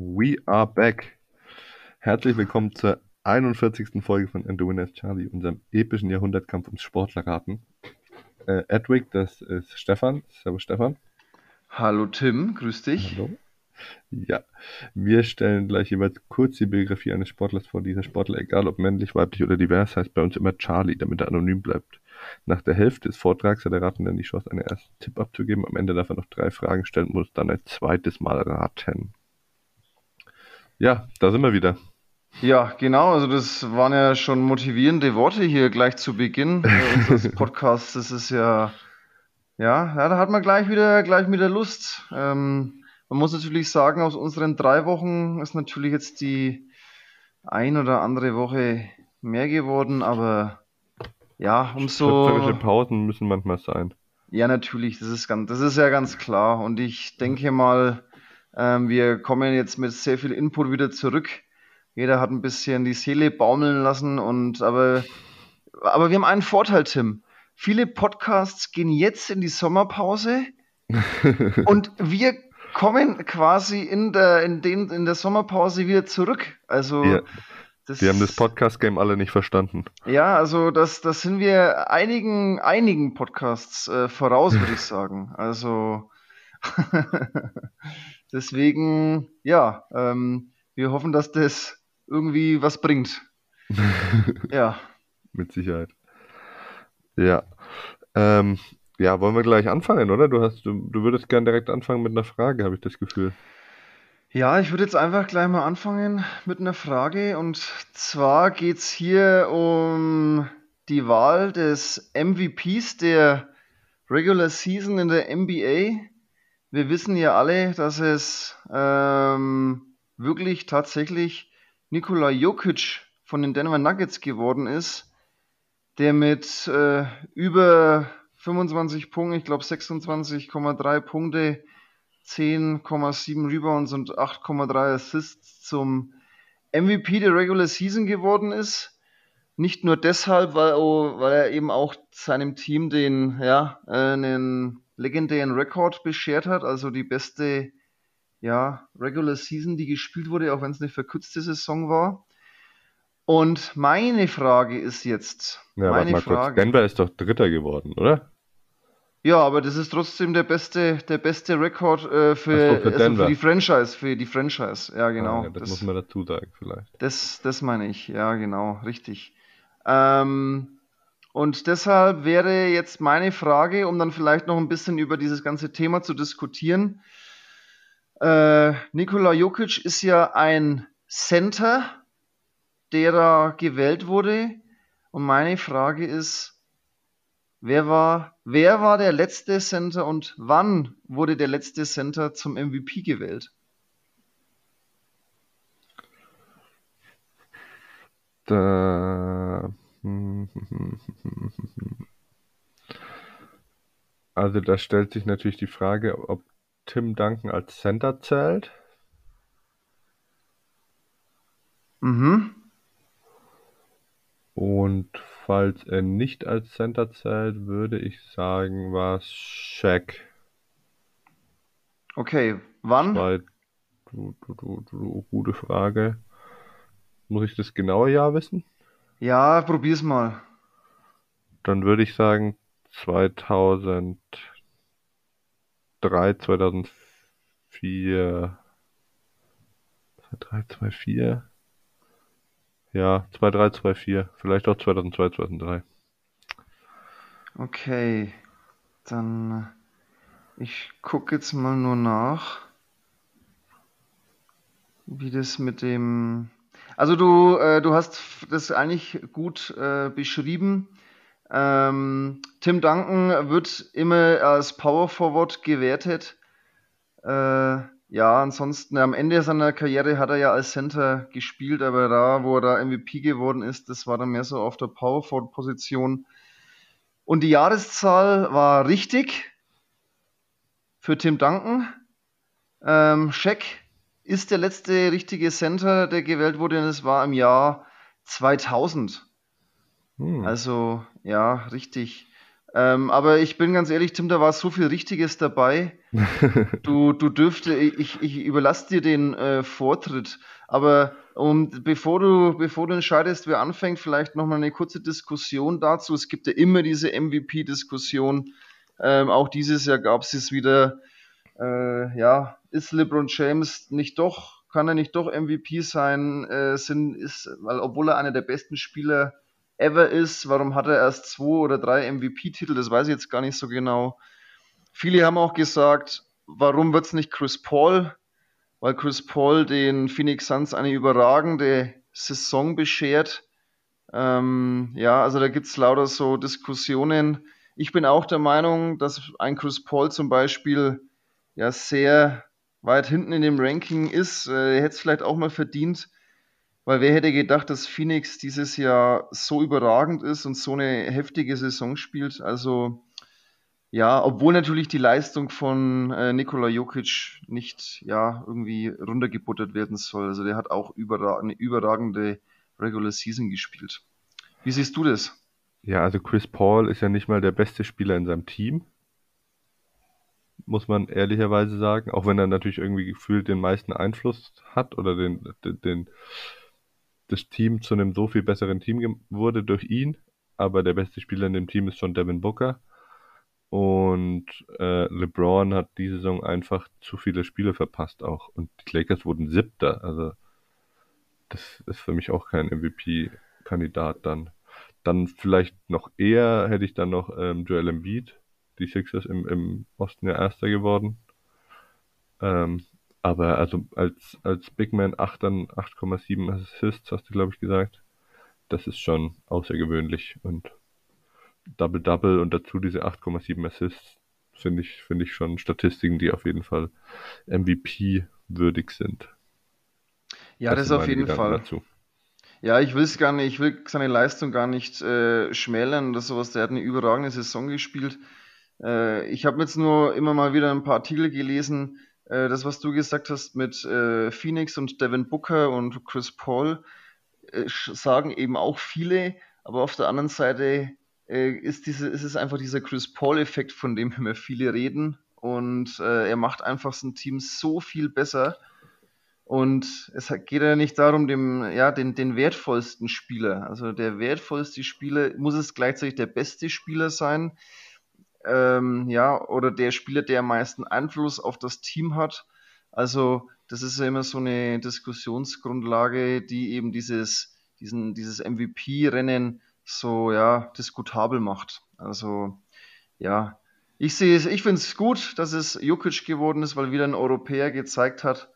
We are back. Herzlich willkommen zur 41. Folge von And the Winner is Charlie, unserem epischen Jahrhundertkampf ums Sportlerraten. Äh, Edwig, das ist Stefan. Servus Stefan. Hallo Tim, grüß dich. Hallo. Ja, wir stellen gleich jeweils kurz die Biografie eines Sportlers vor. Dieser Sportler, egal ob männlich, weiblich oder divers, heißt bei uns immer Charlie, damit er anonym bleibt. Nach der Hälfte des Vortrags hat der Ratende die Chance, einen ersten Tipp abzugeben. Am Ende darf er noch drei Fragen stellen und muss dann ein zweites Mal raten. Ja, da sind wir wieder. Ja, genau. Also das waren ja schon motivierende Worte hier gleich zu Beginn äh, unseres Podcasts. Das ist ja, ja, ja, da hat man gleich wieder, gleich wieder Lust. Ähm, man muss natürlich sagen, aus unseren drei Wochen ist natürlich jetzt die ein oder andere Woche mehr geworden, aber ja, umso. Schöpferische Pausen müssen manchmal sein. Ja, natürlich, das ist ganz, das ist ja ganz klar. Und ich denke mal, ähm, wir kommen jetzt mit sehr viel Input wieder zurück. Jeder hat ein bisschen die Seele baumeln lassen und aber, aber wir haben einen Vorteil, Tim. Viele Podcasts gehen jetzt in die Sommerpause und wir kommen quasi in der, in den, in der Sommerpause wieder zurück. Also, Ja. das, Wir haben das Podcast-Game alle nicht verstanden. ja, also das, das sind wir einigen, einigen Podcasts äh, voraus, würde ich sagen. Also deswegen, ja, ähm, wir hoffen, dass das irgendwie was bringt. Ja, Mit Sicherheit. Ja. Ähm, ja, wollen wir gleich anfangen, oder? Du hast, du, du würdest gern direkt anfangen mit einer Frage, habe ich das Gefühl. ja, ich würde jetzt einfach gleich mal anfangen mit einer Frage. Und zwar geht es hier um die Wahl des MVPs der Regular Season in der NBA. Wir wissen ja alle, dass es ähm, wirklich tatsächlich Nikola Jokic von den Denver Nuggets geworden ist, der mit äh, über 25 Punkten, ich glaube 26,3 Punkte, 10,7 Rebounds und 8,3 Assists zum MVP der Regular Season geworden ist. Nicht nur deshalb, weil, weil er eben auch seinem Team den, ja, äh, einen legendären Rekord beschert hat, also die beste ja, Regular Season, die gespielt wurde, auch wenn es eine verkürzte Saison war. Und meine Frage ist jetzt, Ja, warte meine mal kurz. Frage. Denver ist doch Dritter geworden, oder? Ja, aber das ist trotzdem der beste, der beste Rekord äh, für, so, für also für die Franchise, für die Franchise. Ja, genau. Ah, ja, das, das, muss man dazu sagen, vielleicht. das, das meine ich. Ja, genau, richtig. Ähm, und deshalb wäre jetzt meine Frage, um dann vielleicht noch ein bisschen über dieses ganze Thema zu diskutieren. Äh, Nikola Jokic ist ja ein Center, der da gewählt wurde. Und meine Frage ist, wer war, wer war der letzte Center und wann wurde der letzte Center zum MVP gewählt? Da, also da stellt sich natürlich die Frage, ob Tim Duncan als Center zählt. Mhm. Und falls er nicht als Center zählt, würde ich sagen, war es Shaq. Okay, wann? Du, du, du, du, gute Frage. Muss ich das genaue Jahr wissen? Ja, probier's mal. Dann würde ich sagen 2003, 2004. 2003, 2004. Ja, 2003, 2004. Vielleicht auch 2002, 2003. Okay, dann äh, ich gucke jetzt mal nur nach, wie das mit dem. Also du, äh, du hast das eigentlich gut äh, beschrieben. Ähm, Tim Duncan wird immer als Power Forward gewertet. Äh, ja, ansonsten am Ende seiner Karriere hat er ja als Center gespielt, aber da, wo er da MVP geworden ist, das war dann mehr so auf der Power Forward Position. Und die Jahreszahl war richtig für Tim Duncan. Ähm, Shaq ist der letzte richtige Center, der gewählt wurde, und es war im Jahr 2000. Hm. Also, ja, richtig. Ähm, aber ich bin ganz ehrlich, Tim, da war so viel Richtiges dabei. Du, du dürfte, ich, ich überlasse dir den äh, Vortritt. Aber um, bevor du, bevor du entscheidest, wer anfängt, vielleicht nochmal eine kurze Diskussion dazu. Es gibt ja immer diese MVP-Diskussion. Ähm, auch dieses Jahr gab es es wieder. Äh, ja, ist LeBron James nicht doch, kann er nicht doch MVP sein? Äh, sind, ist, weil obwohl er einer der besten Spieler ever ist. Warum hat er erst zwei oder drei MVP-Titel? Das weiß ich jetzt gar nicht so genau. Viele haben auch gesagt, warum wird es nicht Chris Paul? Weil Chris Paul den Phoenix Suns eine überragende Saison beschert. Ähm, ja, also da gibt es lauter so Diskussionen. Ich bin auch der Meinung, dass ein Chris Paul zum Beispiel ja sehr weit hinten in dem Ranking ist. Äh, hätte es vielleicht auch mal verdient, weil wer hätte gedacht, dass Phoenix dieses Jahr so überragend ist und so eine heftige Saison spielt? Also ja, obwohl natürlich die Leistung von äh, Nikola Jokic nicht ja irgendwie runtergebuttert werden soll. Also der hat auch überra eine überragende Regular Season gespielt. Wie siehst du das? Ja, also Chris Paul ist ja nicht mal der beste Spieler in seinem Team. Muss man ehrlicherweise sagen. Auch wenn er natürlich irgendwie gefühlt den meisten Einfluss hat oder den, den, den das Team zu einem so viel besseren Team wurde durch ihn, aber der beste Spieler in dem Team ist schon Devin Booker. Und äh, LeBron hat diese Saison einfach zu viele Spiele verpasst auch. Und die Lakers wurden siebter. Also das ist für mich auch kein MVP-Kandidat dann. Dann vielleicht noch eher hätte ich dann noch ähm, Joel Embiid, die Sixers im, im Osten ja Erster geworden. Ähm, aber also als, als Big Man 8 dann 8,7 Assists, hast du, glaube ich, gesagt. Das ist schon außergewöhnlich und Double-Double und dazu diese 8,7 Assists finde ich, finde ich schon Statistiken, die auf jeden Fall MVP-würdig sind. Ja, das, das auf jeden Gedanken Fall. Dazu. Ja, ich will es gar nicht, ich will seine Leistung gar nicht äh, schmälern oder sowas. Der hat eine überragende Saison gespielt. Äh, ich habe jetzt nur immer mal wieder ein paar Artikel gelesen, äh, das, was du gesagt hast mit äh, Phoenix und Devin Booker und Chris Paul, äh, sagen eben auch viele, aber auf der anderen Seite äh, ist, diese, ist es einfach dieser Chris Paul-Effekt, von dem immer viele reden. Und äh, er macht einfach sein Team so viel besser. Und es geht ja nicht darum, dem, ja, den, den wertvollsten Spieler. Also der wertvollste Spieler muss es gleichzeitig der beste Spieler sein ähm, ja, oder der Spieler, der am meisten Einfluss auf das Team hat. Also das ist ja immer so eine Diskussionsgrundlage, die eben dieses, diesen, dieses MVP-Rennen so ja diskutabel macht. Also ja, ich sehe es, ich finde es gut, dass es Jukic geworden ist, weil wieder ein Europäer gezeigt hat,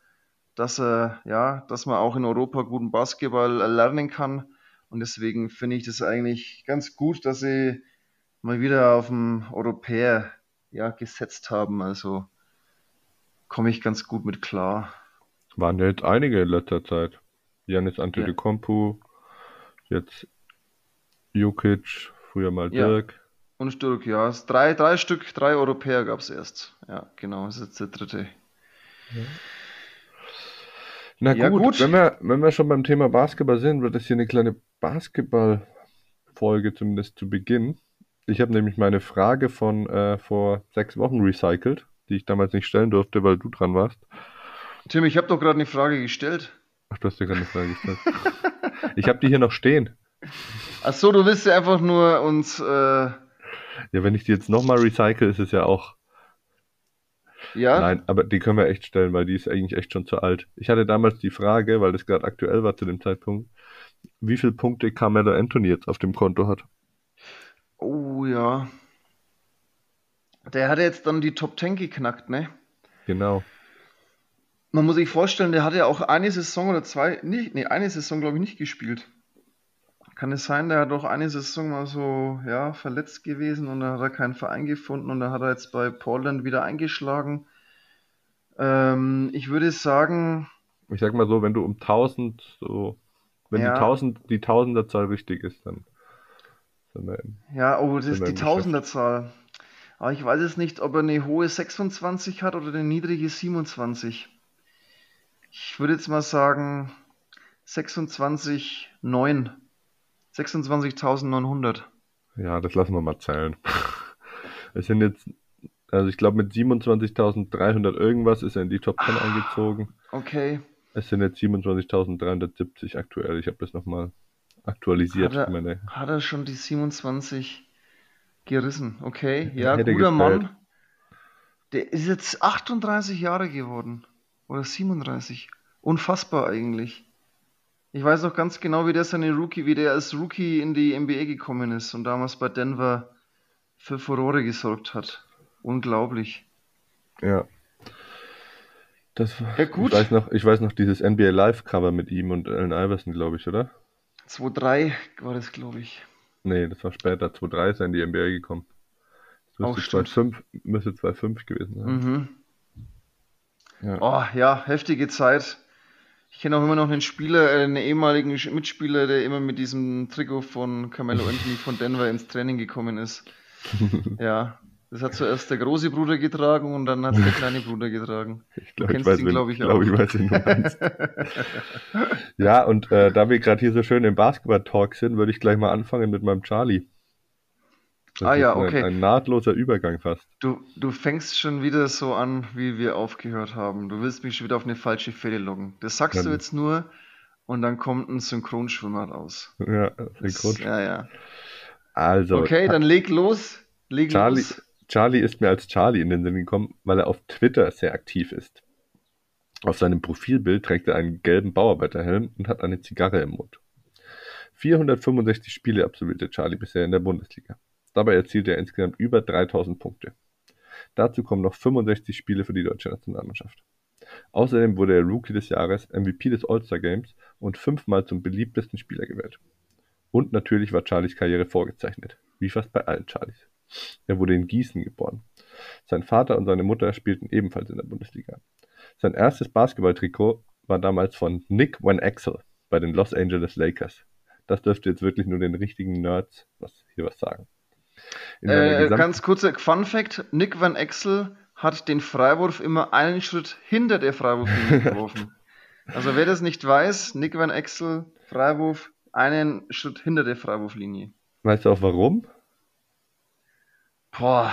dass er ja, dass man auch in Europa guten Basketball lernen kann. Und deswegen finde ich das eigentlich ganz gut, dass sie mal wieder auf den Europäer ja, gesetzt haben. Also komme ich ganz gut mit klar. Waren ja jetzt einige in letzter Zeit. Janis Antetokounmpo, ja. jetzt Jukic, früher mal Dirk. Ja. Und Dirk, ja. Drei, drei Stück, drei Europäer gab es erst. Ja, genau, das ist jetzt der dritte. Ja. Na gut, ja, gut, Wenn, wir, wenn wir schon beim Thema Basketball sind, wird das hier eine kleine Basketball-Folge zumindest zu Beginn. Ich habe nämlich meine Frage von äh, vor sechs Wochen recycelt, die ich damals nicht stellen durfte, weil du dran warst. Tim, ich habe doch gerade eine Frage gestellt. Ach, du hast dir gerade eine Frage gestellt. ich habe die hier noch stehen. Ach so, du willst ja einfach nur uns. Äh... Ja, wenn ich die jetzt nochmal recycle, ist es ja auch. Ja. Nein, aber die können wir echt stellen, weil die ist eigentlich echt schon zu alt. Ich hatte damals die Frage, weil das gerade aktuell war zu dem Zeitpunkt, wie viele Punkte Carmelo Anthony jetzt auf dem Konto hat. Oh ja. Der hatte jetzt dann die Top 10 geknackt, ne? Genau. Man muss sich vorstellen, der hatte ja auch eine Saison oder zwei, nicht, nee, eine Saison glaube ich nicht gespielt. Kann es sein, der hat doch eine Saison mal so, ja, verletzt gewesen und dann hat er keinen Verein gefunden und dann hat er jetzt bei Portland wieder eingeschlagen. Ähm, ich würde sagen. Ich sag mal so, wenn du um 1000 so, wenn ja. die 1000, die Tausenderzahl richtig ist, dann ja, oh, das ist die Tausenderzahl. Aber ich weiß es nicht, ob er eine hohe 26 hat oder eine niedrige 27. Ich würde jetzt mal sagen 26,9. 26.900. Ja, das lassen wir mal zählen. Es sind jetzt, also ich glaube mit 27.300 irgendwas ist er in die Top 10 eingezogen. Okay. Es sind jetzt 27.370 aktuell. Ich habe das nochmal aktualisiert. Hat er, meine, hat er schon die 27 gerissen? Okay, ja, guter gefällt. Mann. Der ist jetzt 38 Jahre geworden. Oder 37. Unfassbar eigentlich. Ich weiß noch ganz genau, wie der seine Rookie, wie der als Rookie in die NBA gekommen ist und damals bei Denver für Furore gesorgt hat. Unglaublich. ja. Das war, Ja, gut. Ich weiß noch, ich weiß noch dieses NBA Live Cover mit ihm und Allen Iverson, glaube ich, oder? 2-3 war das, glaube ich. Nee, das war später. 2-3 ist er in die NBA gekommen. Das müsste stimmt. 2-5 müsste 2-5 gewesen sein. Mhm. Ja. Oh, ja, heftige Zeit. Ich kenne auch immer noch einen Spieler, äh, einen ehemaligen Mitspieler, der immer mit diesem Trikot von Carmelo Anthony von Denver ins Training gekommen ist. Ja, das hat zuerst der große Bruder getragen und dann hat der kleine Bruder getragen. Ich glaube, ich weiß, ihn, glaub ich, glaub, ich weiß, wen du meinst. ja, und äh, da wir gerade hier so schön im Basketball-Talk sind, würde ich gleich mal anfangen mit meinem Charlie. Das Ah ja, ist ein, okay. ein nahtloser Übergang fast. Du, du fängst schon wieder so an, wie wir aufgehört haben. Du willst mich schon wieder auf eine falsche Fälle loggen. Das sagst Ja. du jetzt nur und dann kommt ein Synchronschwimmer raus. Ja, Das, synchron. ja, ja. Also, Okay, dann leg los. Leg Charlie, los. Charlie ist mir als Charlie in den Sinn gekommen, weil er auf Twitter sehr aktiv ist. Auf seinem Profilbild trägt er einen gelben Bauarbeiterhelm und hat eine Zigarre im Mund. 465 Spiele absolvierte Charlie bisher in der Bundesliga. Dabei erzielte er insgesamt über 3000 Punkte. Dazu kommen noch 65 Spiele für die deutsche Nationalmannschaft. Außerdem wurde er Rookie des Jahres, MVP des All-Star Games und fünfmal zum beliebtesten Spieler gewählt. Und natürlich war Charlies Karriere vorgezeichnet, wie fast bei allen Charlies. Er wurde in Gießen geboren. Sein Vater und seine Mutter spielten ebenfalls in der Bundesliga. Sein erstes Basketballtrikot war damals von Nick Van Exel bei den Los Angeles Lakers. Das dürfte jetzt wirklich nur den richtigen Nerds was, hier was sagen. Äh, ganz kurzer Fun Fact: Nick Van Exel hat den Freiwurf immer einen Schritt hinter der Freiwurflinie geworfen. Also wer das nicht weiß, Nick Van Exel, Freiwurf, einen Schritt hinter der Freiwurflinie. weißt du auch warum? Boah,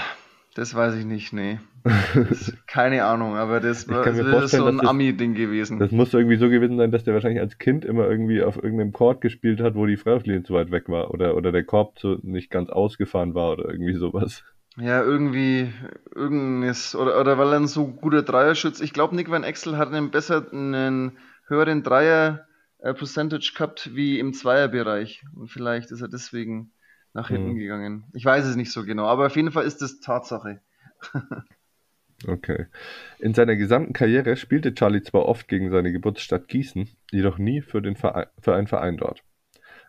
das weiß ich nicht, nee. Keine Ahnung, aber das vorstellen, so ein Ami-Ding gewesen. Das muss irgendwie so gewesen sein, dass der wahrscheinlich als Kind immer irgendwie auf irgendeinem Court gespielt hat, wo die Freiwurflinie zu weit weg war oder, oder der Korb zu, nicht ganz ausgefahren war oder irgendwie sowas. Ja, irgendwie, irgendes, oder, oder weil er ein so guter Dreierschütz, ich glaube, Nick Van Exel hat einen besser, einen höheren Dreier-Percentage gehabt wie im Zweierbereich. Und vielleicht ist er deswegen nach hinten Hm. gegangen. Ich weiß es nicht so genau, aber auf jeden Fall ist das Tatsache. Okay. In seiner gesamten Karriere spielte Charlie zwar oft gegen seine Geburtsstadt Gießen, jedoch nie für, den Verein, für einen Verein dort.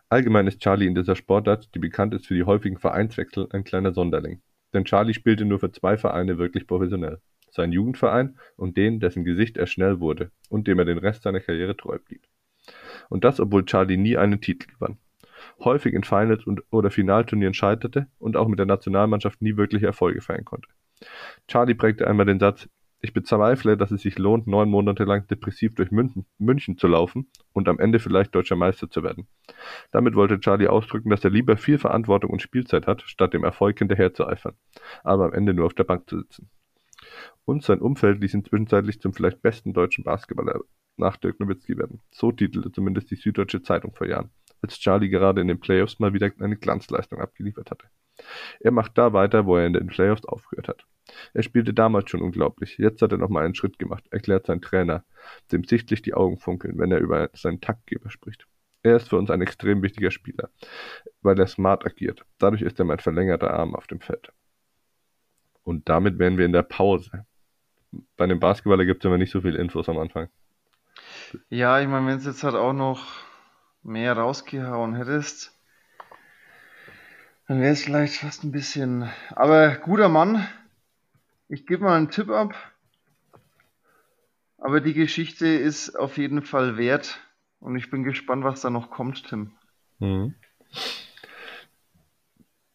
Allgemein ist Charlie in dieser Sportart, die bekannt ist für die häufigen Vereinswechsel, ein kleiner Sonderling. Denn Charlie spielte nur für zwei Vereine wirklich professionell. Seinen Jugendverein und den, dessen Gesicht er schnell wurde und dem er den Rest seiner Karriere treu blieb. Und das, obwohl Charlie nie einen Titel gewann. Häufig in Finals und, oder Finalturnieren scheiterte und auch mit der Nationalmannschaft nie wirkliche Erfolge feiern konnte. Charlie prägte einmal den Satz, ich bezweifle, dass es sich lohnt, neun Monate lang depressiv durch München, München zu laufen und am Ende vielleicht deutscher Meister zu werden. Damit wollte Charlie ausdrücken, dass er lieber viel Verantwortung und Spielzeit hat, statt dem Erfolg hinterherzueifern, aber am Ende nur auf der Bank zu sitzen. Und sein Umfeld ließ ihn zwischenzeitlich zum vielleicht besten deutschen Basketballer nach Dirk Nowitzki werden. So titelte zumindest die Süddeutsche Zeitung vor Jahren, als Charlie gerade in den Playoffs mal wieder eine Glanzleistung abgeliefert hatte. Er macht da weiter, wo er in den Playoffs aufgehört hat. Er spielte damals schon unglaublich. Jetzt hat er nochmal einen Schritt gemacht, erklärt sein Trainer, dem sichtlich die Augen funkeln, wenn er über seinen Taktgeber spricht. Er ist für uns ein extrem wichtiger Spieler, weil er smart agiert. Dadurch ist er mein verlängerter Arm auf dem Feld. Und damit wären wir in der Pause. Bei einem Basketballer gibt es immer nicht so viel Infos am Anfang. Ja, ich meine, wenn es jetzt halt auch noch mehr rausgehauen hättest, dann wäre es vielleicht fast ein bisschen. Aber guter Mann, ich gebe mal einen Tipp ab. Aber die Geschichte ist auf jeden Fall wert. Und ich bin gespannt, was da noch kommt, Tim. Mhm.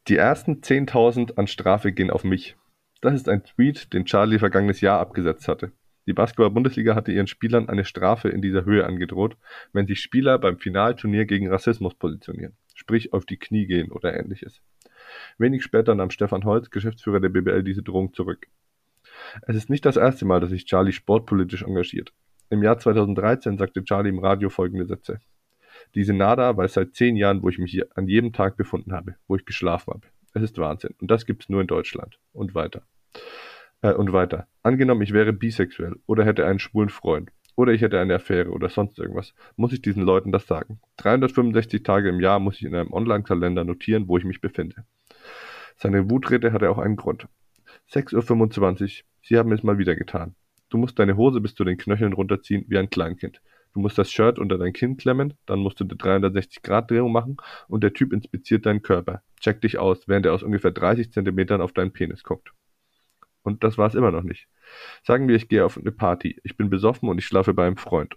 Die ersten 10.000 an Strafe gehen auf mich. Das ist ein Tweet, den Charlie vergangenes Jahr abgesetzt hatte. Die Basketball-Bundesliga hatte ihren Spielern eine Strafe in dieser Höhe angedroht, wenn sich Spieler beim Finalturnier gegen Rassismus positionieren, sprich auf die Knie gehen oder ähnliches. Wenig später nahm Stefan Holz, Geschäftsführer der BBL, diese Drohung zurück. Es ist nicht das erste Mal, dass sich Charlie sportpolitisch engagiert. Im Jahr 2013 sagte Charlie im Radio folgende Sätze. Diese Nada weiß seit zehn Jahren, wo ich mich hier an jedem Tag befunden habe, wo ich geschlafen habe. Es ist Wahnsinn. Und das gibt's nur in Deutschland. Und weiter. Äh, und weiter. Angenommen, ich wäre bisexuell oder hätte einen schwulen Freund oder ich hätte eine Affäre oder sonst irgendwas, muss ich diesen Leuten das sagen. 365 Tage im Jahr muss ich in einem Online-Kalender notieren, wo ich mich befinde. Seine Wutrede hatte auch einen Grund. 6.25 Uhr, Sie haben es mal wieder getan. Du musst deine Hose bis zu den Knöcheln runterziehen wie ein Kleinkind. Du musst das Shirt unter dein Kinn klemmen, dann musst du eine 360-Grad-Drehung machen und der Typ inspiziert deinen Körper, checkt dich aus, während er aus ungefähr 30 Zentimetern auf deinen Penis guckt. Und das war es immer noch nicht. Sagen wir, ich gehe auf eine Party, ich bin besoffen und ich schlafe bei einem Freund.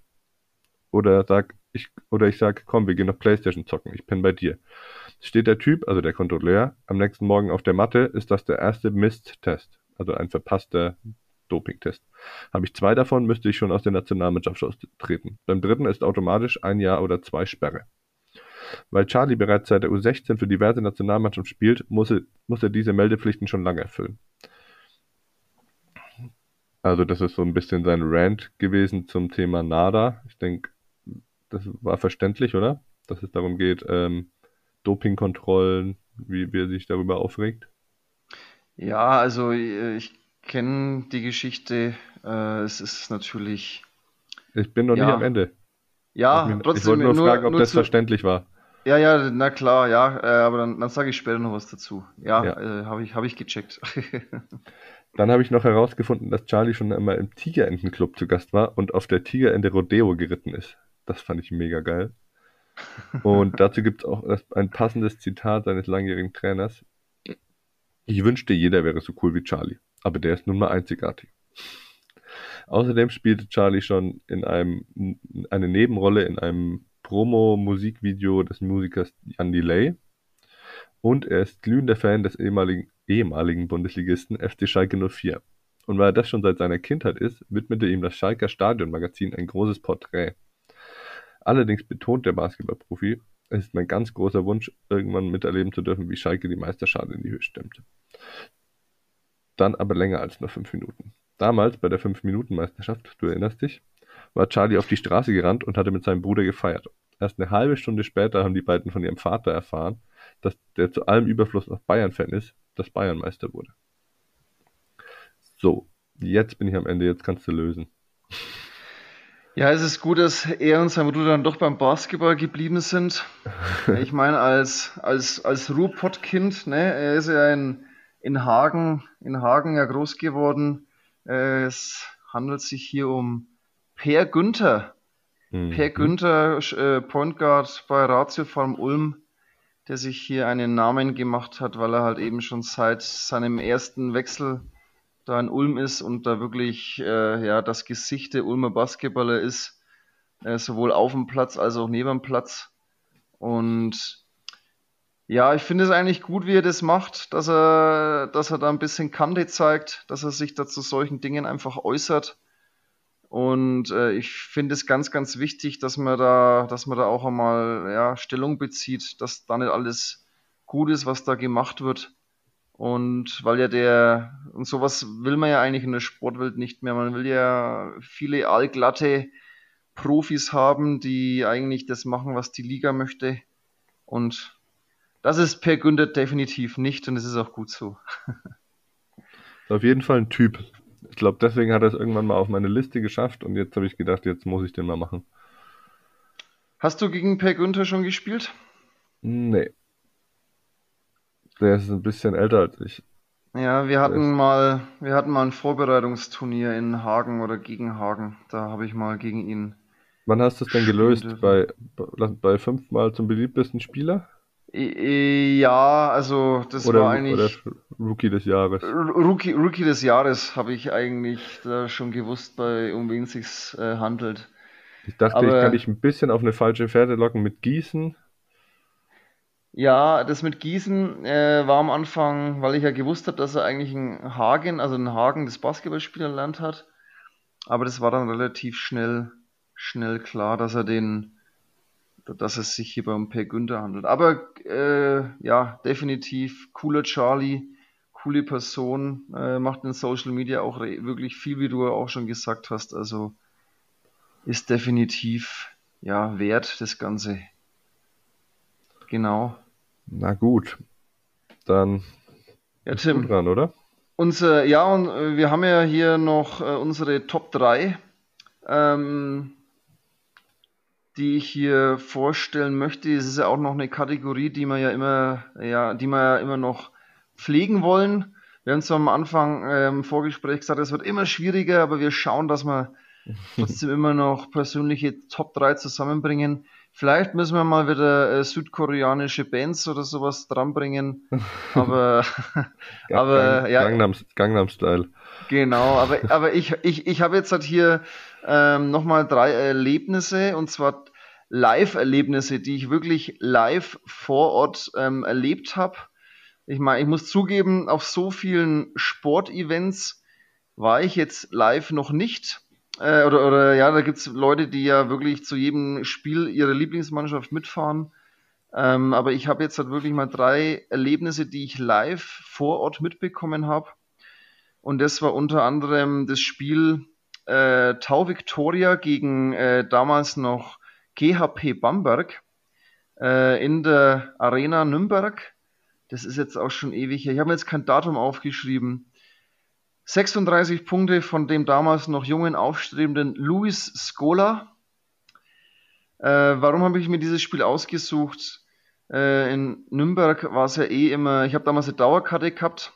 Oder sag, ich, oder ich sag, komm, wir gehen noch Playstation zocken, ich penne bei dir. Steht der Typ, also der Kontrolleur, am nächsten Morgen auf der Matte, ist das der erste Mist-Test, also ein verpasster Dopingtest. Habe ich zwei davon, müsste ich schon aus der Nationalmannschaft austreten. Beim dritten ist automatisch ein Jahr oder zwei Sperre. Weil Charlie bereits seit der U16 für diverse Nationalmannschaften spielt, muss er, muss er diese Meldepflichten schon lange erfüllen. Also das ist so ein bisschen sein Rant gewesen zum Thema NADA. Ich denke, das war verständlich, oder? Dass es darum geht, ähm, Dopingkontrollen, wie, wie er sich darüber aufregt. Ja, also äh, ich kenne die Geschichte. Äh, es ist natürlich. Ich bin noch ja. nicht am Ende. Ja, ich, trotzdem. Ich wollte nur, nur fragen, ob nur das zu... verständlich war. Ja, ja, na klar, ja, äh, aber dann, dann sage ich später noch was dazu. Ja, ja. Äh, habe ich, hab ich gecheckt. Dann habe ich noch herausgefunden, dass Charlie schon einmal im Tigerentenclub zu Gast war und auf der Tigerente Rodeo geritten ist. Das fand ich mega geil. Und dazu gibt es auch ein passendes Zitat seines langjährigen Trainers. Ich wünschte, jeder wäre so cool wie Charlie, aber der ist nun mal einzigartig. Außerdem spielte Charlie schon in einem, eine Nebenrolle in einem Promo-Musikvideo des Musikers Jan Delay. Und er ist glühender Fan des ehemaligen ehemaligen Bundesligisten FC Schalke 04. Und weil er das schon seit seiner Kindheit ist, widmete ihm das Schalker Stadionmagazin ein großes Porträt. Allerdings betont der Basketballprofi, es ist mein ganz großer Wunsch, irgendwann miterleben zu dürfen, wie Schalke die Meisterschaft in die Höhe stemmt. Dann aber länger als nur fünf Minuten. Damals bei der 5-Minuten-Meisterschaft, du erinnerst dich, war Charlie auf die Straße gerannt und hatte mit seinem Bruder gefeiert. Erst eine halbe Stunde später haben die beiden von ihrem Vater erfahren, dass der zu allem Überfluss noch Bayern-Fan ist dass Bayern Meister wurde. So, jetzt bin ich am Ende, jetzt kannst du lösen. Ja, es ist gut, dass er und sein Bruder dann doch beim Basketball geblieben sind. Ich meine, als, als, als Ruhrpott-Kind, ne, er ist ja in, in Hagen, in Hagen ja groß geworden. Es handelt sich hier um Per Günther. Mhm. Per Günther, äh, Point Guard bei Ratio Farm Ulm der sich hier einen Namen gemacht hat, weil er halt eben schon seit seinem ersten Wechsel da in Ulm ist und da wirklich äh, ja das Gesicht der Ulmer Basketballer ist, äh, sowohl auf dem Platz als auch neben dem Platz. Und ja, ich finde es eigentlich gut, wie er das macht, dass er, dass er da ein bisschen Kante zeigt, dass er sich da zu solchen Dingen einfach äußert und äh, ich finde es ganz, ganz wichtig, dass man da, dass man da auch einmal ja, Stellung bezieht, dass da nicht alles gut ist, was da gemacht wird. Und weil ja der, und sowas will man ja eigentlich in der Sportwelt nicht mehr. Man will ja viele allglatte Profis haben, die eigentlich das machen, was die Liga möchte. Und das ist Per Günther definitiv nicht und es ist auch gut so. Auf jeden Fall ein Typ, ich glaube, deswegen hat er es irgendwann mal auf meine Liste geschafft und jetzt habe ich gedacht, jetzt muss ich den mal machen. Hast du gegen Per Günther schon gespielt? Nee. Der ist ein bisschen älter als ich. Ja, wir hatten mal, wir hatten mal ein Vorbereitungsturnier in Hagen oder gegen Hagen. Da habe ich mal gegen ihn. Wann hast du es denn gelöst? Bei, bei fünfmal zum beliebtesten Spieler? Ja, also das oder, war eigentlich. Rookie des Jahres. Rookie, Rookie des Jahres habe ich eigentlich da schon gewusst, bei um wen es sich äh, handelt. Ich dachte, Aber, ich kann dich ein bisschen auf eine falsche Pferde locken mit Gießen. Ja, das mit Gießen äh, war am Anfang, weil ich ja gewusst habe, dass er eigentlich in Hagen, also in Hagen das Basketballspiel erlernt hat. Aber das war dann relativ schnell, schnell klar, dass er den dass es sich hier um Per Günther handelt. Aber äh, ja, definitiv cooler Charlie, coole Person, äh, macht in Social Media auch wirklich viel, wie du auch schon gesagt hast. Also ist definitiv ja wert das Ganze. Genau. Na gut, dann ja, Tim. dran, oder? Unser, ja, und äh, wir haben ja hier noch äh, unsere Top 3. Ähm, die ich hier vorstellen möchte. Es ist ja auch noch eine Kategorie, die wir ja immer, ja, die wir ja immer noch pflegen wollen. Wir haben zwar am Anfang äh, im Vorgespräch gesagt, es wird immer schwieriger, aber wir schauen, dass wir trotzdem immer noch persönliche Top 3 zusammenbringen. Vielleicht müssen wir mal wieder äh, südkoreanische Bands oder sowas dranbringen. Aber, aber Gang, ja. Gangnam, Gangnam Style. Genau, aber, aber ich, ich, ich habe jetzt halt hier ähm, nochmal drei Erlebnisse und zwar Live-Erlebnisse, die ich wirklich live vor Ort ähm, erlebt habe. Ich meine, ich muss zugeben, auf so vielen Sportevents war ich jetzt live noch nicht. Äh, oder, oder ja, da gibt es Leute, die ja wirklich zu jedem Spiel ihre Lieblingsmannschaft mitfahren. Ähm, aber ich habe jetzt halt wirklich mal drei Erlebnisse, die ich live vor Ort mitbekommen habe. Und das war unter anderem das Spiel äh, Tau Victoria gegen äh, damals noch GHP Bamberg äh, in der Arena Nürnberg. Das ist jetzt auch schon ewig her. Ich habe mir jetzt kein Datum aufgeschrieben. 36 Punkte von dem damals noch jungen, aufstrebenden Luis Scola. Äh, warum habe ich mir dieses Spiel ausgesucht? Äh, in Nürnberg war es ja eh immer, ich habe damals eine Dauerkarte gehabt,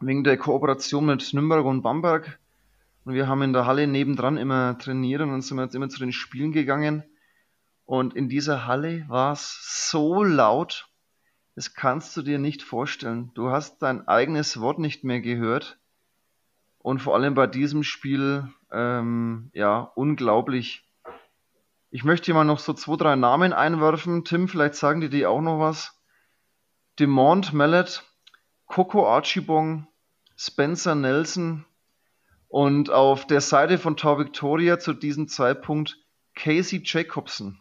wegen der Kooperation mit Nürnberg und Bamberg. Und wir haben in der Halle nebendran immer trainiert und sind jetzt immer zu den Spielen gegangen. Und in dieser Halle war es so laut, das kannst du dir nicht vorstellen. Du hast dein eigenes Wort nicht mehr gehört. Und vor allem bei diesem Spiel, ähm, ja, unglaublich. Ich möchte hier mal noch so zwei, drei Namen einwerfen. Tim, vielleicht sagen die dir auch noch was. Demont Mallet, Coco Archibong, Spencer Nelson, und auf der Seite von Tor Victoria zu diesem Zeitpunkt Casey Jacobson,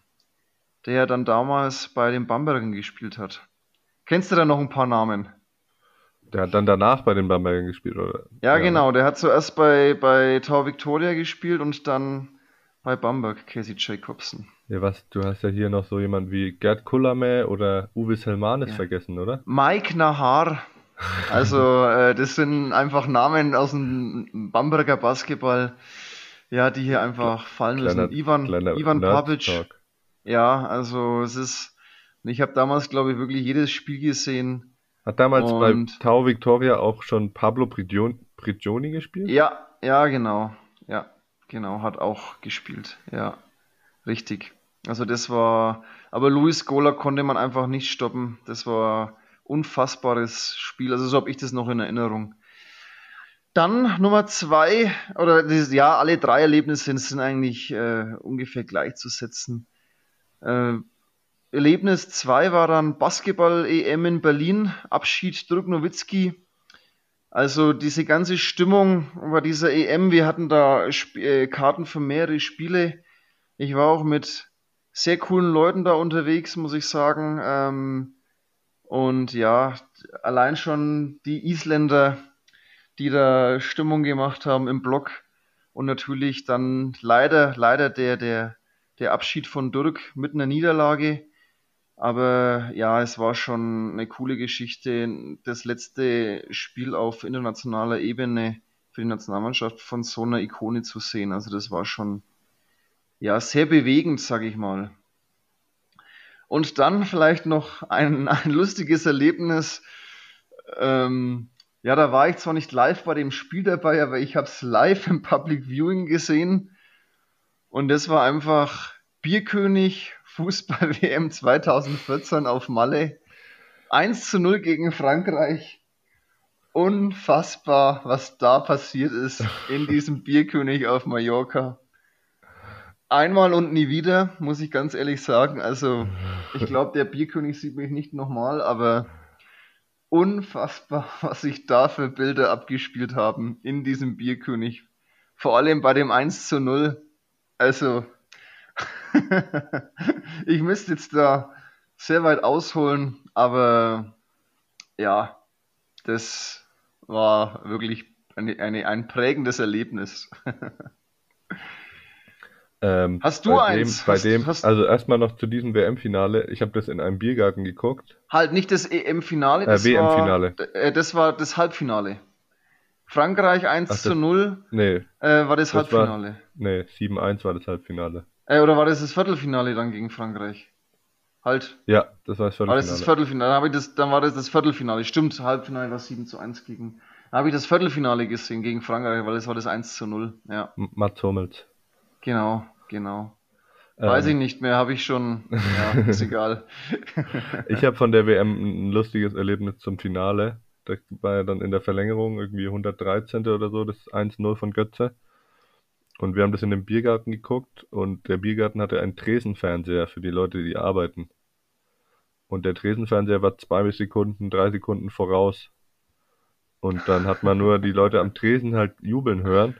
der ja dann damals bei den Bambergern gespielt hat. Kennst du da noch ein paar Namen? Der hat dann danach bei den Bambergern gespielt, oder? Ja, ja, genau. Der hat zuerst bei, bei Tor Victoria gespielt und dann bei Bamberg, Casey Jacobson. Ja, was? Du hast ja hier noch so jemand wie Gerd Kullerme oder Uwe Selmanis ja. vergessen, oder? Mike Nahar also, äh, das sind einfach Namen aus dem Bamberger Basketball, ja, die hier einfach fallen kleiner, müssen. Ivan, Ivan Pavic. Ja, also es ist, ich habe damals, glaube ich, wirklich jedes Spiel gesehen. Hat damals bei Tau Victoria auch schon Pablo Prigioni gespielt? Ja, ja, genau. Ja, genau, hat auch gespielt. Ja, richtig. Also das war, aber Luis Gola konnte man einfach nicht stoppen. Das war unfassbares Spiel. Also so habe ich das noch in Erinnerung. Dann Nummer zwei, oder ja, alle drei Erlebnisse sind eigentlich äh, ungefähr gleichzusetzen. Äh, Erlebnis zwei war dann Basketball-EM in Berlin, Abschied Dirk Nowitzki. Also diese ganze Stimmung bei dieser EM, wir hatten da Sp äh, Karten für mehrere Spiele. Ich war auch mit sehr coolen Leuten da unterwegs, muss ich sagen. Ähm, und ja, allein schon die Isländer, die da Stimmung gemacht haben im Block und natürlich dann leider, leider der, der, der Abschied von Dirk mit einer Niederlage. Aber ja, es war schon eine coole Geschichte, das letzte Spiel auf internationaler Ebene für die Nationalmannschaft von so einer Ikone zu sehen. Also das war schon ja sehr bewegend, sage ich mal. Und dann vielleicht noch ein, ein lustiges Erlebnis. Ähm, ja, da war ich zwar nicht live bei dem Spiel dabei, aber ich habe es live im Public Viewing gesehen. Und das war einfach Bierkönig Fußball WM 2014 auf Malle. 1 zu 0 gegen Frankreich. Unfassbar, was da passiert ist in diesem Bierkönig auf Mallorca einmal und nie wieder, muss ich ganz ehrlich sagen. Also, ich glaube, der Bierkönig sieht mich nicht nochmal, aber unfassbar, was sich da für Bilder abgespielt haben in diesem Bierkönig. Vor allem bei dem 1 zu 0. Also, ich müsste jetzt da sehr weit ausholen, aber ja, das war wirklich eine, eine, ein prägendes Erlebnis. Ähm, Hast du bei eins? Dem, bei Hast- dem, hast- also erstmal noch zu diesem WM-Finale. Ich habe das in einem Biergarten geguckt. Halt nicht das EM-Finale, Äh, WM-Finale. äh, das war das Halbfinale. Frankreich 1 Ach, das- zu 0 Nee, äh, war das, Das war- Halbfinale. nee, 7-1 war das Halbfinale. Äh, oder war das das Viertelfinale dann gegen Frankreich? Halt, Ja, das war das war das das Viertelfinale. Viertelfinale? Dann, ich das, dann war das das Viertelfinale. Stimmt, Halbfinale war 7 zu 1 gegen. Dann habe ich das Viertelfinale gesehen gegen Frankreich, weil das war das 1 zu 0. Ja, Mats Hummels. genau, genau. Weiß ich Ähm, nicht mehr, habe ich schon. Ja, ist egal. Ich habe von der WM ein lustiges Erlebnis zum Finale. Das war ja dann in der Verlängerung irgendwie 113. oder so, das 1-0 von Götze. Und wir haben das in dem Biergarten geguckt und der Biergarten hatte einen Tresenfernseher für die Leute, die arbeiten. Und der Tresenfernseher war zwei Sekunden, drei Sekunden voraus. Und dann hat man nur die Leute am Tresen halt jubeln hören.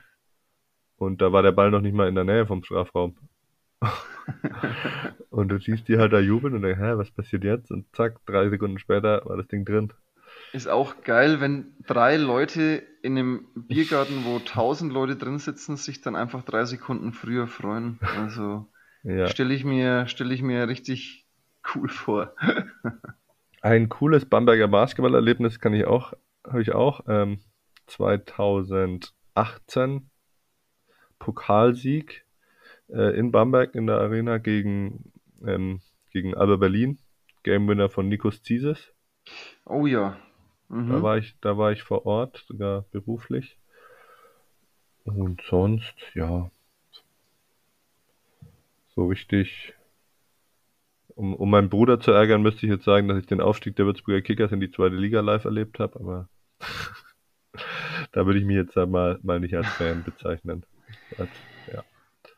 Und da war der Ball noch nicht mal in der Nähe vom Strafraum. Und du siehst die halt da jubeln und denkst, hä, was passiert jetzt? Und zack, drei Sekunden später war das Ding drin. Ist auch geil, wenn drei Leute in einem Biergarten, wo tausend Leute drin sitzen, sich dann einfach drei Sekunden früher freuen. Also Ja. stelle ich mir, stelle ich mir richtig cool vor. Ein cooles Bamberger Basketballerlebnis kann ich auch, habe ich auch. Ähm, 2018 Pokalsieg äh, in Bamberg in der Arena gegen, ähm, gegen Alba Berlin. Game Winner von Nikos Zieses. Oh ja. Da Mhm. war ich, da war ich vor Ort, sogar beruflich. Und sonst, ja, so richtig. Um, um meinen Bruder zu ärgern, müsste ich jetzt sagen, dass ich den Aufstieg der Würzburger Kickers in die zweite Liga live erlebt habe, aber da würde ich mich jetzt mal, mal nicht als Fan bezeichnen. Als,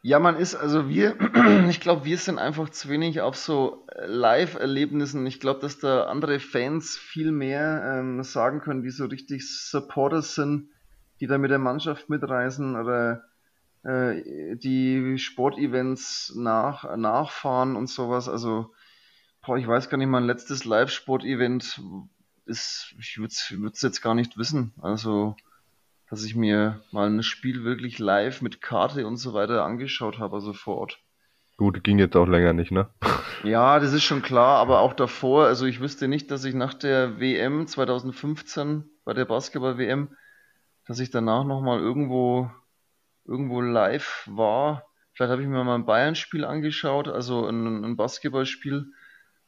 ja. Man ist, also wir, ich glaube, wir sind einfach zu wenig auf so äh, Live-Erlebnissen. Ich glaube, dass da andere Fans viel mehr ähm, sagen können, die so richtig Supporters sind, die da mit der Mannschaft mitreisen oder äh, die Sportevents nach, nachfahren und sowas. Also, boah, ich weiß gar nicht, mein letztes Live-Sport-Event ist, ich würde es jetzt gar nicht wissen. Also, dass ich mir mal ein Spiel wirklich live mit Karte und so weiter angeschaut habe, also vor Ort. Gut, ging jetzt auch länger nicht, ne? Ja, das ist schon klar, aber auch davor, also ich wüsste nicht, dass ich nach der WM 2015, bei der Basketball-WM, dass ich danach nochmal irgendwo, irgendwo live war. Vielleicht habe ich mir mal ein Bayern-Spiel angeschaut, also ein, ein Basketballspiel,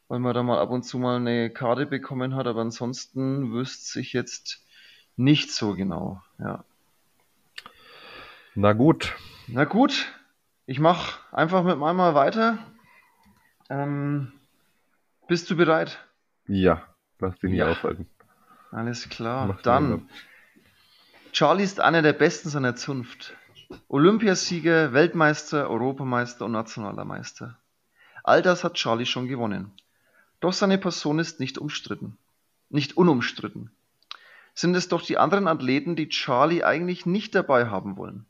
weil man da mal ab und zu mal eine Karte bekommen hat, aber ansonsten wüsste ich jetzt nicht so genau, ja. Na gut, Na gut, ich mache einfach mit meinem mal weiter. Ähm, bist du bereit? ja, lass dich nicht Ja. aufhalten. Alles klar. Mach Dann. Charlie ist einer der Besten seiner Zunft. Olympiasieger, Weltmeister, Europameister und nationaler Meister. All das hat Charlie schon gewonnen. Doch seine Person ist nicht umstritten. Nicht unumstritten. Sind es doch die anderen Athleten, die Charlie eigentlich nicht dabei haben wollen.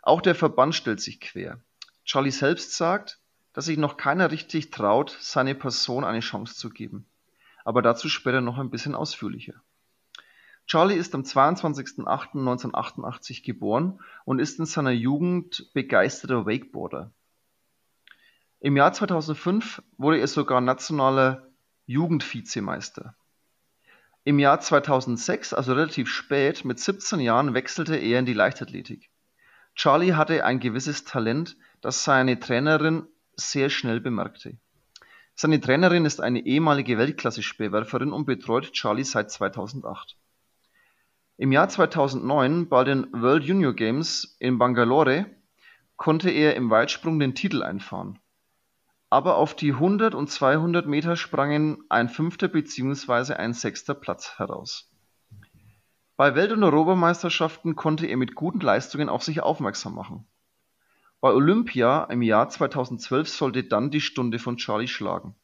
Auch der Verband stellt sich quer. Charlie selbst sagt, dass sich noch keiner richtig traut, seine Person eine Chance zu geben. Aber dazu später noch ein bisschen ausführlicher. Charlie ist am 22.08.1988 geboren und ist in seiner Jugend begeisterter Wakeboarder. Im Jahr 2005 wurde er sogar nationaler Jugendvizemeister. Im Jahr 2006, also relativ spät, mit 17 Jahren, wechselte er in die Leichtathletik. Charlie hatte ein gewisses Talent, das seine Trainerin sehr schnell bemerkte. Seine Trainerin ist eine ehemalige Weltklasse-Speerwerferin und betreut Charlie seit 2008. Im Jahr 2009 bei den World Junior Games in Bangalore konnte er im Weitsprung den Titel einfahren. Aber auf die 100 und 200 Meter sprangen ein fünfter bzw. ein sechster Platz heraus. Bei Welt- und Europameisterschaften konnte er mit guten Leistungen auf sich aufmerksam machen. Bei Olympia im Jahr 2012 sollte dann die Stunde von Charlie schlagen.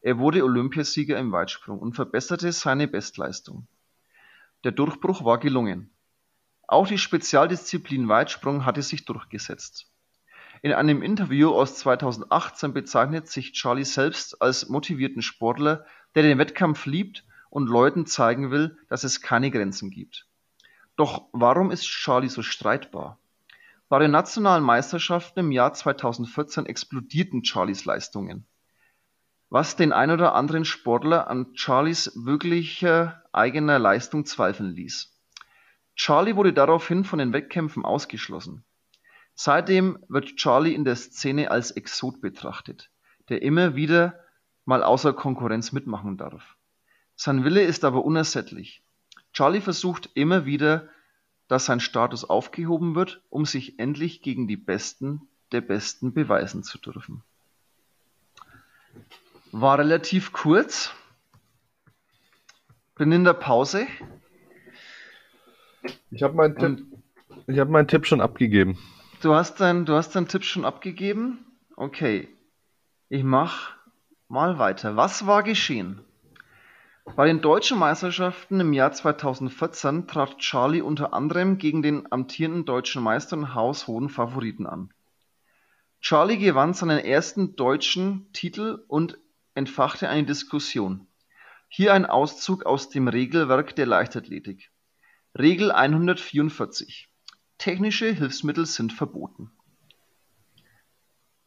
Er wurde Olympiasieger im Weitsprung und verbesserte seine Bestleistung. Der Durchbruch war gelungen. Auch die Spezialdisziplin Weitsprung hatte sich durchgesetzt. In einem Interview aus 2018 bezeichnet sich Charlie selbst als motivierten Sportler, der den Wettkampf liebt und Leuten zeigen will, dass es keine Grenzen gibt. Doch warum ist Charlie so streitbar? Bei den nationalen Meisterschaften im Jahr 2014 explodierten Charlies Leistungen, was den ein oder anderen Sportler an Charlies wirklicher eigener Leistung zweifeln ließ. Charlie wurde daraufhin von den Wettkämpfen ausgeschlossen. Seitdem wird Charlie in der Szene als Exot betrachtet, der immer wieder mal außer Konkurrenz mitmachen darf. Sein Wille ist aber unersättlich. Charlie versucht immer wieder, dass sein Status aufgehoben wird, um sich endlich gegen die Besten der Besten beweisen zu dürfen. War relativ kurz. Bin in der Pause. Ich habe meinen Tipp, ich hab meinen Tipp schon abgegeben. Du hast, dein, du hast deinen Tipp schon abgegeben? Okay. Ich mach mal weiter. Was war geschehen? Bei den deutschen Meisterschaften im Jahr 2014 trat Charlie unter anderem gegen den amtierenden deutschen Meister und haushohen Favoriten an. Charlie gewann seinen ersten deutschen Titel und entfachte eine Diskussion. Hier ein Auszug aus dem Regelwerk der Leichtathletik. Regel 144 Technische Hilfsmittel sind verboten.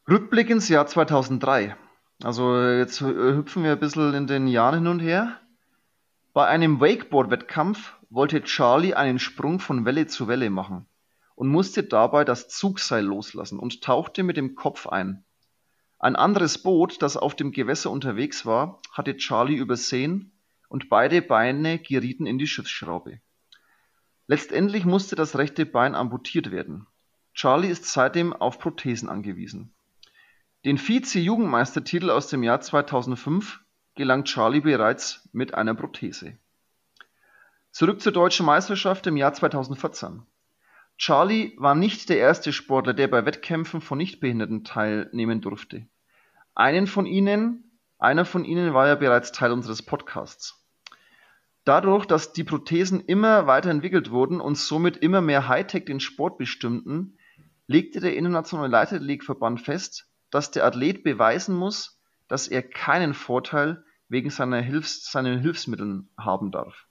Rückblick ins Jahr 2003. Also jetzt hüpfen wir ein bisschen in den Jahren hin und her. Bei einem Wakeboard-Wettkampf wollte Charlie einen Sprung von Welle zu Welle machen und musste dabei das Zugseil loslassen und tauchte mit dem Kopf ein. Ein anderes Boot, das auf dem Gewässer unterwegs war, hatte Charlie übersehen und beide Beine gerieten in die Schiffsschraube. Letztendlich musste das rechte Bein amputiert werden. Charlie ist seitdem auf Prothesen angewiesen. Den Vize-Jugendmeistertitel aus dem Jahr 2005 gelang Charlie bereits mit einer Prothese. Zurück zur deutschen Meisterschaft im Jahr 2014. Charlie war nicht der erste Sportler, der bei Wettkämpfen von Nichtbehinderten teilnehmen durfte. Einen von ihnen, einer von ihnen war ja bereits Teil unseres Podcasts. Dadurch, dass die Prothesen immer weiterentwickelt wurden und somit immer mehr Hightech den Sport bestimmten, legte der Internationale Leichtathletikverband fest, dass der Athlet beweisen muss, dass er keinen Vorteil wegen seiner Hilfs seinen Hilfsmitteln haben darf.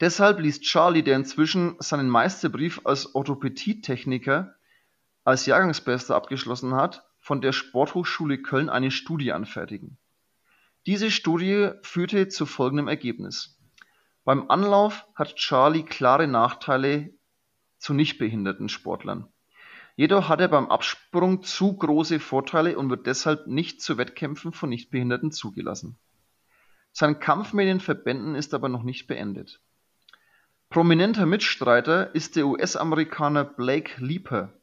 Deshalb ließ Charlie, der inzwischen seinen Meisterbrief als Orthopädietechniker als Jahrgangsbester abgeschlossen hat, von der Sporthochschule Köln eine Studie anfertigen. Diese Studie führte zu folgendem Ergebnis: Beim Anlauf hat Charlie klare Nachteile zu nichtbehinderten Sportlern. Jedoch hat er beim Absprung zu große Vorteile und wird deshalb nicht zu Wettkämpfen von Nichtbehinderten zugelassen. Sein Kampf mit den Verbänden ist aber noch nicht beendet. Prominenter Mitstreiter ist der US-Amerikaner Blake Leeper,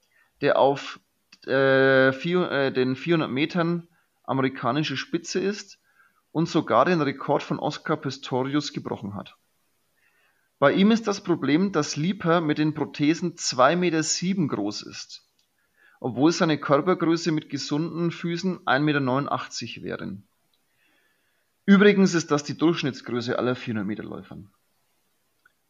der auf äh, vier, äh, den 400 Metern amerikanische Spitze ist und sogar den Rekord von Oscar Pistorius gebrochen hat. Bei ihm ist das Problem, dass Lieper mit den Prothesen 2,7 Meter groß ist, obwohl seine Körpergröße mit gesunden Füßen 1,89 Meter wären. Übrigens ist das die Durchschnittsgröße aller 400 Meter Läufern.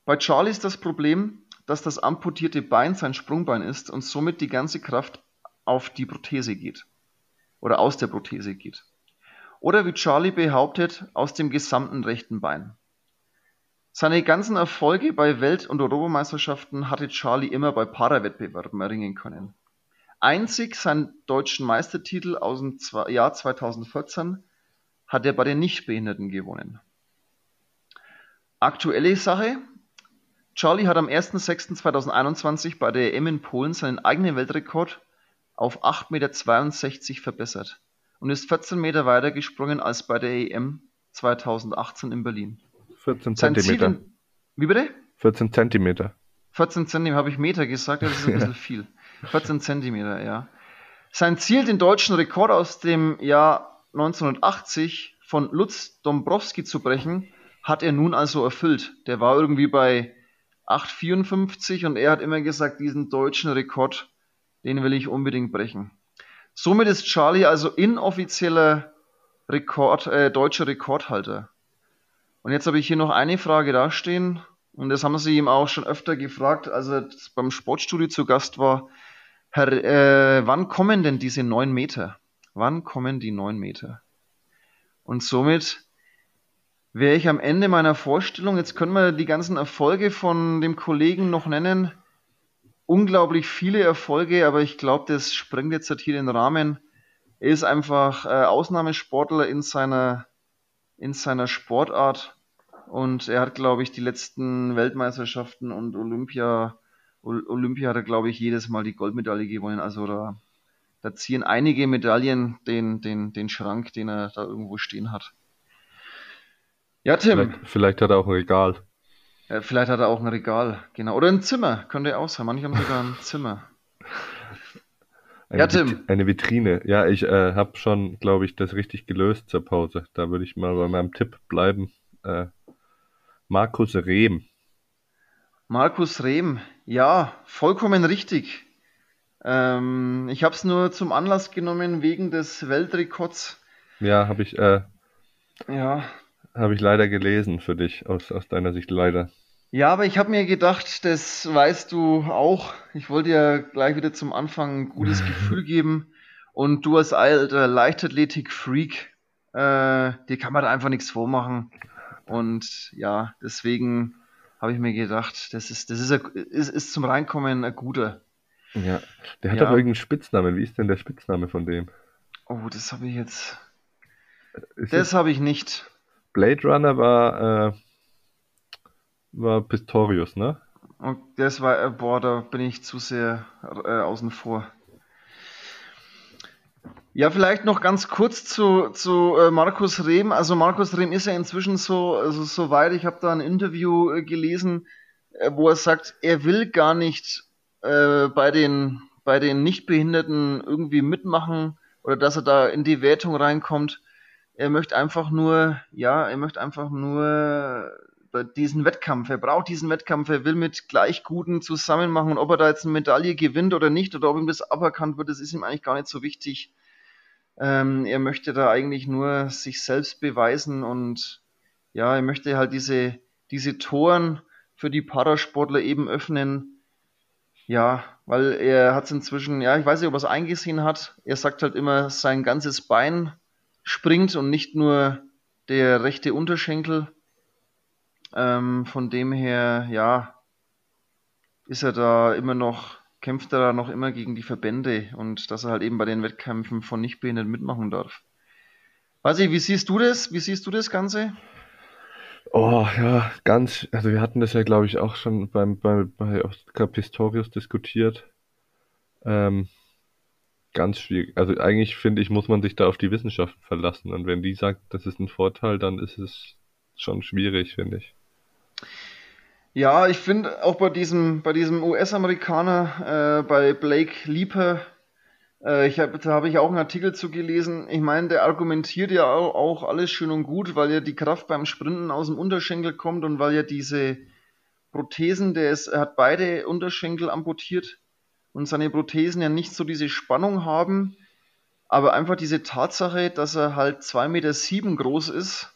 Bei Charlie ist das Problem, dass das amputierte Bein sein Sprungbein ist und somit die ganze Kraft auf die Prothese geht oder aus der Prothese geht oder wie Charlie behauptet, aus dem gesamten rechten Bein. Seine ganzen Erfolge bei Welt- und Europameisterschaften hatte Charlie immer bei Parawettbewerben erringen können. Einzig seinen deutschen Meistertitel aus dem Jahr 2014 hat er bei den Nichtbehinderten gewonnen. Aktuelle Sache. Charlie hat am 1.6.2021 bei der EM in Polen seinen eigenen Weltrekord auf 8,62 Meter verbessert und ist 14 Meter weiter gesprungen als bei der EM 2018 in Berlin. 14 Zentimeter. wie bitte? 14 Zentimeter. 14 Zentimeter, habe ich Meter gesagt, das ist ein bisschen viel. 14 Zentimeter, ja. Sein Ziel, den deutschen Rekord aus dem Jahr 1980 von Lutz Dombrowski zu brechen, hat er nun also erfüllt. Der war irgendwie bei 8,54 und er hat immer gesagt, diesen deutschen Rekord, den will ich unbedingt brechen. Somit ist Charlie also inoffizieller Rekord, äh, deutscher Rekordhalter. Und jetzt habe ich hier noch eine Frage dastehen. Und das haben sie ihm auch schon öfter gefragt, als er beim Sportstudio zu Gast war. Herr, äh, wann kommen denn diese neun Meter? Wann kommen die neun Meter? Und somit wäre ich am Ende meiner Vorstellung, jetzt können wir die ganzen Erfolge von dem Kollegen noch nennen. Unglaublich viele Erfolge, aber ich glaube, das sprengt jetzt halt hier den Rahmen. Er ist einfach äh, Ausnahmesportler in seiner, in seiner Sportart und er hat, glaube ich, die letzten Weltmeisterschaften und Olympia, Olympia hat er, glaube ich, jedes Mal die Goldmedaille gewonnen. Also da, da ziehen einige Medaillen den, den, den Schrank, den er da irgendwo stehen hat. Ja, Tim. Vielleicht, vielleicht hat er auch ein Regal. Ja, vielleicht hat er auch ein Regal, genau. Oder ein Zimmer, könnte auch sein. Manche haben sogar ein Zimmer. Eine ja, Tim. Vit eine Vitrine. Ja, ich äh, habe schon, glaube ich, das richtig gelöst zur Pause. Da würde ich mal bei meinem Tipp bleiben. Äh, Markus Rehm. Markus Rehm, ja, vollkommen richtig. Ähm, ich habe es nur zum Anlass genommen wegen des Weltrekords. Ja, habe ich. Äh, ja. Habe ich leider gelesen für dich aus aus deiner Sicht leider. Ja, aber ich habe mir gedacht, das weißt du auch. Ich wollte ja gleich wieder zum Anfang ein gutes Gefühl geben. Und du als alter Leichtathletik-Freak, äh, dir kann man da einfach nichts vormachen. Und ja, deswegen habe ich mir gedacht, das ist, das ist, ein, ist, ist zum Reinkommen ein guter. Ja, der hat ja. doch irgendeinen Spitznamen. Wie ist denn der Spitzname von dem? Oh, das habe ich jetzt. Ist das habe ich nicht. Blade Runner war, äh, war Pistorius, ne? Und das war, äh, boah, da bin ich zu sehr äh, außen vor. Ja, vielleicht noch ganz kurz zu, zu äh, Markus Rehm. Also Markus Rehm ist ja inzwischen so, also so weit, ich habe da ein Interview äh, gelesen, äh, wo er sagt, er will gar nicht äh, bei den, bei den Nichtbehinderten irgendwie mitmachen oder dass er da in die Wertung reinkommt. Er möchte einfach nur, ja, er möchte einfach nur diesen Wettkampf. Er braucht diesen Wettkampf. Er will mit Gleichguten zusammen machen. Und ob er da jetzt eine Medaille gewinnt oder nicht oder ob ihm das aberkannt wird, das ist ihm eigentlich gar nicht so wichtig. Ähm, er möchte da eigentlich nur sich selbst beweisen und ja, er möchte halt diese, diese Toren für die Parasportler eben öffnen. Ja, weil er hat es inzwischen, ja, ich weiß nicht, ob er es eingesehen hat. Er sagt halt immer, sein ganzes Bein springt und nicht nur der rechte Unterschenkel. Ähm, von dem her, ja, ist er da immer noch kämpft er da noch immer gegen die Verbände und dass er halt eben bei den Wettkämpfen von Nichtbehinderten mitmachen darf. Weiß ich, wie siehst du das? Wie siehst du das Ganze? Oh ja, ganz, also wir hatten das ja glaube ich auch schon beim, bei, bei Oscar Pistorius diskutiert. Ähm, ganz schwierig. Also eigentlich finde ich, muss man sich da auf die Wissenschaft verlassen und wenn die sagt, das ist ein Vorteil, dann ist es schon schwierig, finde ich. Ja, ich finde auch bei diesem, bei diesem US-Amerikaner, äh, bei Blake Leaper, äh, ich hab, da habe ich auch einen Artikel zu gelesen. Ich meine, der argumentiert ja auch, auch alles schön und gut, weil ja die Kraft beim Sprinten aus dem Unterschenkel kommt und weil ja diese Prothesen, der ist, er hat beide Unterschenkel amputiert und seine Prothesen ja nicht so diese Spannung haben, aber einfach diese Tatsache, dass er halt zwei Meter sieben groß ist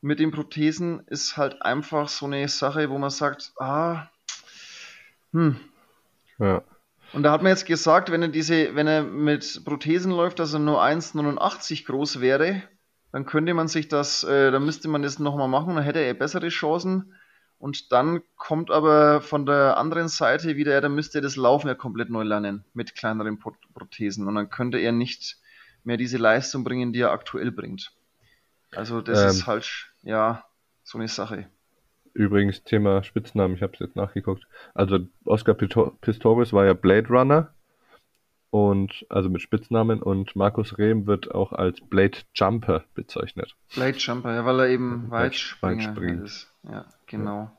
mit den Prothesen ist halt einfach so eine Sache, wo man sagt, ah, hm. Ja. Und da hat man jetzt gesagt, wenn er diese, wenn er mit Prothesen läuft, dass er nur 1,89 groß wäre, dann könnte man sich das, äh, dann müsste man das nochmal machen, dann hätte er bessere Chancen. Und dann kommt aber von der anderen Seite wieder, dann müsste er das Laufen ja komplett neu lernen mit kleineren Prothesen. Und dann könnte er nicht mehr diese Leistung bringen, die er aktuell bringt. Also das ähm, ist halt ja, so eine Sache. Übrigens, Thema Spitznamen, ich habe es jetzt nachgeguckt. Also Oscar Pistorius war ja Blade Runner und also mit Spitznamen und Markus Rehm wird auch als Blade Jumper bezeichnet. Blade Jumper, ja, weil er eben Weitspringer ist. Ja, genau.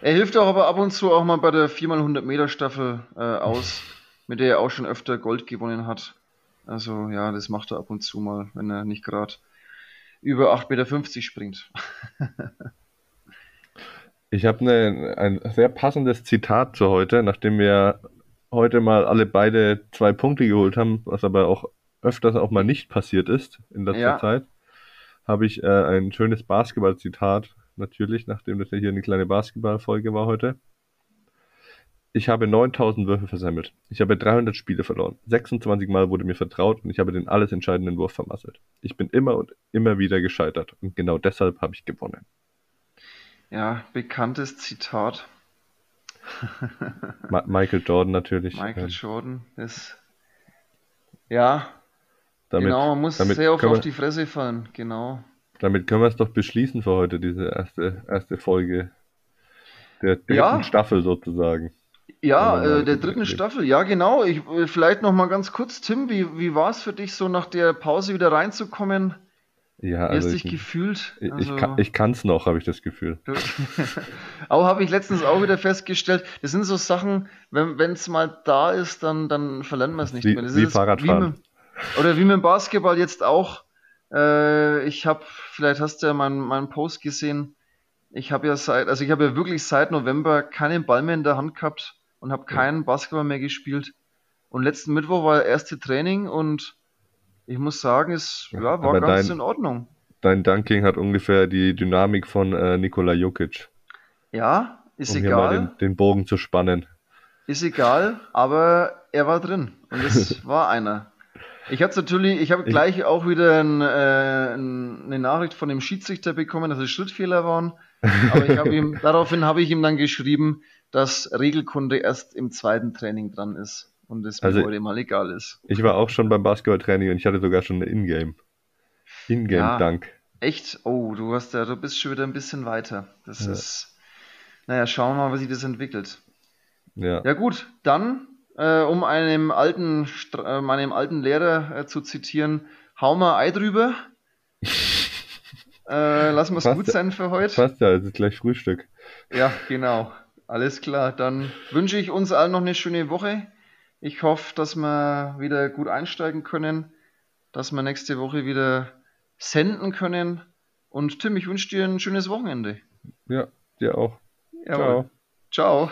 Er hilft auch aber ab und zu auch mal bei der 4x100 Meter Staffel äh, aus, mit der er auch schon öfter Gold gewonnen hat. Also ja, das macht er ab und zu mal, wenn er nicht gerade über 8,50 Meter springt. ich habe ne, ein sehr passendes Zitat zu heute, nachdem wir heute mal alle beide zwei Punkte geholt haben, was aber auch öfters auch mal nicht passiert ist in letzter ja. Zeit, habe ich äh, ein schönes Basketball-Zitat, natürlich, nachdem das ja hier eine kleine Basketball-Folge war heute. Ich habe 9000 Würfe versammelt. Ich habe 300 Spiele verloren. 26 Mal wurde mir vertraut und ich habe den alles entscheidenden Wurf vermasselt. Ich bin immer und immer wieder gescheitert und genau deshalb habe ich gewonnen. Ja, bekanntes Zitat. Ma Michael Jordan natürlich. Michael Jordan ist. Ja, damit, genau, man muss sehr oft auf die Fresse fallen, genau. Damit können wir es doch beschließen für heute, diese erste, erste Folge der dritten ja. Staffel sozusagen. Ja, äh, der dritten Staffel, ja genau. Ich, äh, vielleicht noch mal ganz kurz, Tim, wie, wie war es für dich, so nach der Pause wieder reinzukommen? Ja, also Erst dich gefühlt. Also, ich kann es noch, habe ich das Gefühl. auch habe ich letztens auch wieder festgestellt, das sind so Sachen, wenn es mal da ist, dann, dann verlernt man es nicht wie, mehr. Das wie Fahrradfahren. Wie mit, oder wie mit dem Basketball jetzt auch. Äh, ich habe, vielleicht hast du ja meinen mein Post gesehen, ich habe ja seit, also ich habe ja wirklich seit November keinen Ball mehr in der Hand gehabt und habe keinen Basketball mehr gespielt. Und letzten Mittwoch war erste Training und ich muss sagen, es ja, war Aber ganz dein, in Ordnung. Dein Dunking hat ungefähr die Dynamik von äh, Nikola Jokic. Ja, ist um egal. Den, den, Bogen zu spannen. Ist egal, aber er war drin und es war einer. Ich habe natürlich, ich habe gleich auch wieder ein, äh, eine Nachricht von dem Schiedsrichter bekommen, dass es Schrittfehler waren. Aber ich habe ihm, daraufhin habe ich ihm dann geschrieben, dass Regelkunde erst im zweiten Training dran ist und es also, mir heute mal egal ist. Ich war auch schon beim Basketballtraining und ich hatte sogar schon eine Ingame. Ingame-Dank. Ja, echt? Oh, du hast ja, du bist schon wieder ein bisschen weiter. Das ja. ist, naja, schauen wir mal, wie sich das entwickelt. Ja. Ja gut, dann, äh, um einem alten, äh, meinem alten Lehrer äh, zu zitieren, hau mal Ei drüber. äh, lassen wir es gut sein für heute. Passt ja, es ist gleich Frühstück. Ja, genau. Alles klar, dann wünsche ich uns allen noch eine schöne Woche. Ich hoffe, dass wir wieder gut einsteigen können, dass wir nächste Woche wieder senden können. Und Tim, ich wünsche dir ein schönes Wochenende. Ja, dir auch. Jawohl. Ciao. Ciao.